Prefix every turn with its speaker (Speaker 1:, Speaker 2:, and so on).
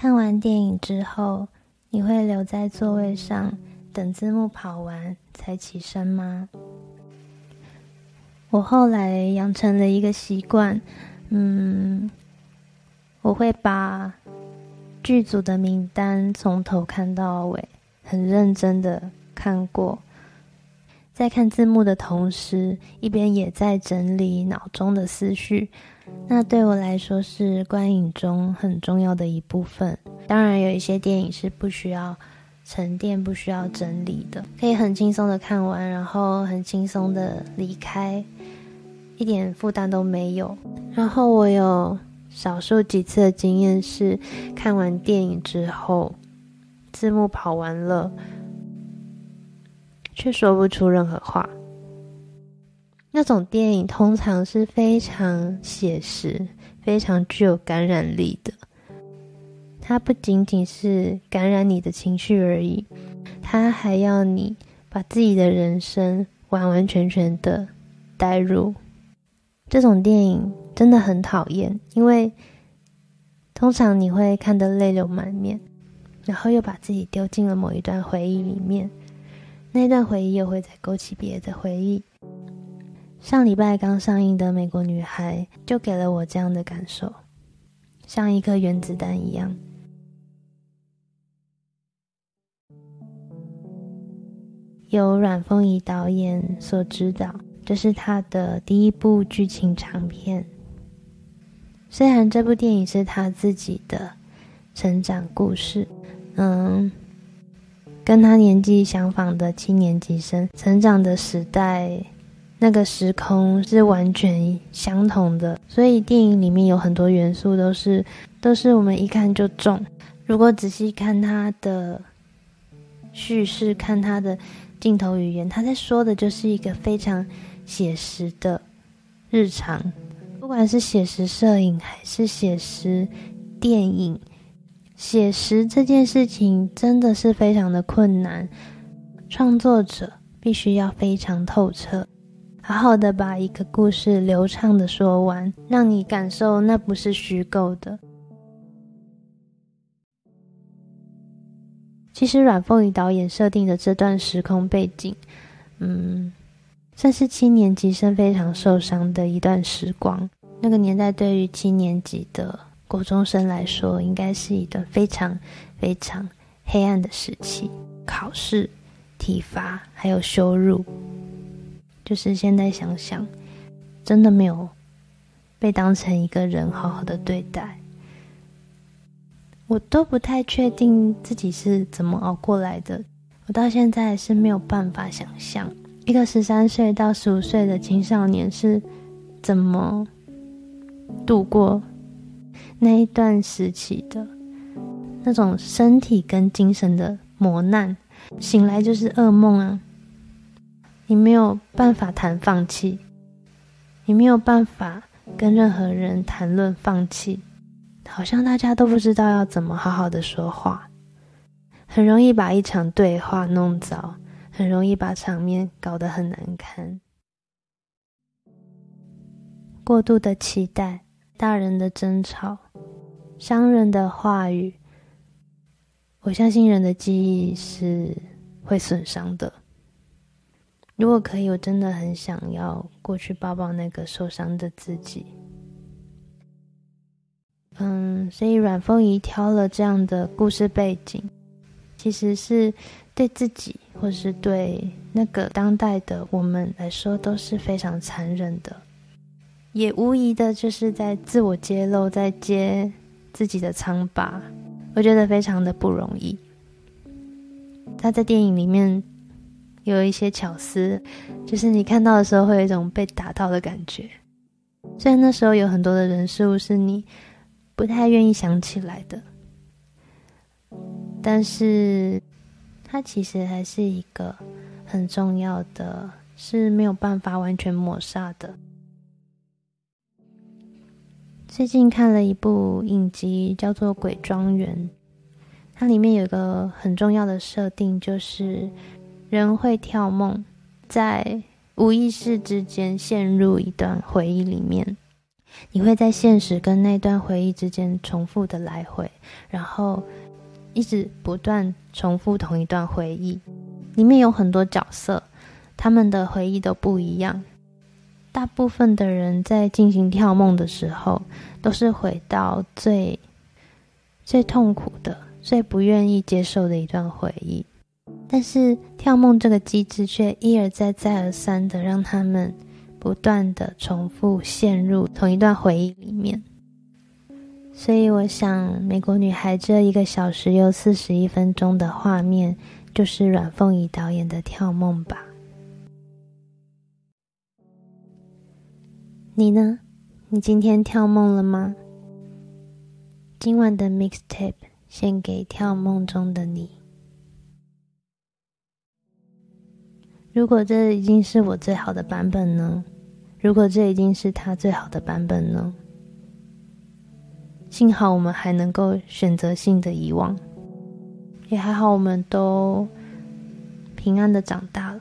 Speaker 1: 看完电影之后，你会留在座位上等字幕跑完才起身吗？我后来养成了一个习惯，嗯，我会把剧组的名单从头看到尾，很认真的看过，在看字幕的同时，一边也在整理脑中的思绪。那对我来说是观影中很重要的一部分。当然，有一些电影是不需要沉淀、不需要整理的，可以很轻松的看完，然后很轻松的离开。一点负担都没有。然后我有少数几次的经验是，看完电影之后，字幕跑完了，却说不出任何话。那种电影通常是非常写实、非常具有感染力的。它不仅仅是感染你的情绪而已，它还要你把自己的人生完完全全的带入。这种电影真的很讨厌，因为通常你会看得泪流满面，然后又把自己丢进了某一段回忆里面，那段回忆又会再勾起别的回忆。上礼拜刚上映的《美国女孩》就给了我这样的感受，像一颗原子弹一样。由阮凤仪导演所指导。这是他的第一部剧情长片。虽然这部电影是他自己的成长故事，嗯，跟他年纪相仿的七年级生成长的时代，那个时空是完全相同的，所以电影里面有很多元素都是都是我们一看就中。如果仔细看他的叙事，看他的镜头语言，他在说的就是一个非常。写实的日常，不管是写实摄影还是写实电影，写实这件事情真的是非常的困难。创作者必须要非常透彻，好好的把一个故事流畅的说完，让你感受那不是虚构的。其实阮凤仪导演设定的这段时空背景，嗯。算是七年级生非常受伤的一段时光。那个年代对于七年级的国中生来说，应该是一段非常非常黑暗的时期。考试、体罚还有羞辱，就是现在想想，真的没有被当成一个人好好的对待。我都不太确定自己是怎么熬过来的，我到现在是没有办法想象。一个十三岁到十五岁的青少年是怎么度过那一段时期的？那种身体跟精神的磨难，醒来就是噩梦啊！你没有办法谈放弃，你没有办法跟任何人谈论放弃，好像大家都不知道要怎么好好的说话，很容易把一场对话弄糟。很容易把场面搞得很难堪。过度的期待，大人的争吵，伤人的话语，我相信人的记忆是会损伤的。如果可以，我真的很想要过去抱抱那个受伤的自己。嗯，所以阮凤仪挑了这样的故事背景，其实是对自己。或是对那个当代的我们来说都是非常残忍的，也无疑的就是在自我揭露，在揭自己的苍疤，我觉得非常的不容易。他在电影里面有一些巧思，就是你看到的时候会有一种被打到的感觉，虽然那时候有很多的人事物是你不太愿意想起来的，但是。它其实还是一个很重要的，是没有办法完全抹杀的。最近看了一部影集，叫做《鬼庄园》，它里面有个很重要的设定，就是人会跳梦，在无意识之间陷入一段回忆里面。你会在现实跟那段回忆之间重复的来回，然后一直不断重复同一段回忆。里面有很多角色，他们的回忆都不一样。大部分的人在进行跳梦的时候，都是回到最最痛苦的、最不愿意接受的一段回忆。但是跳梦这个机制却一而再、再而三的让他们不断的重复陷入同一段回忆里面。所以，我想《美国女孩》这一个小时又四十一分钟的画面，就是阮凤仪导演的跳梦吧。你呢？你今天跳梦了吗？今晚的 mixtape 献给跳梦中的你。如果这已经是我最好的版本呢？如果这已经是他最好的版本呢？幸好我们还能够选择性的遗忘，也还好我们都平安的长大了。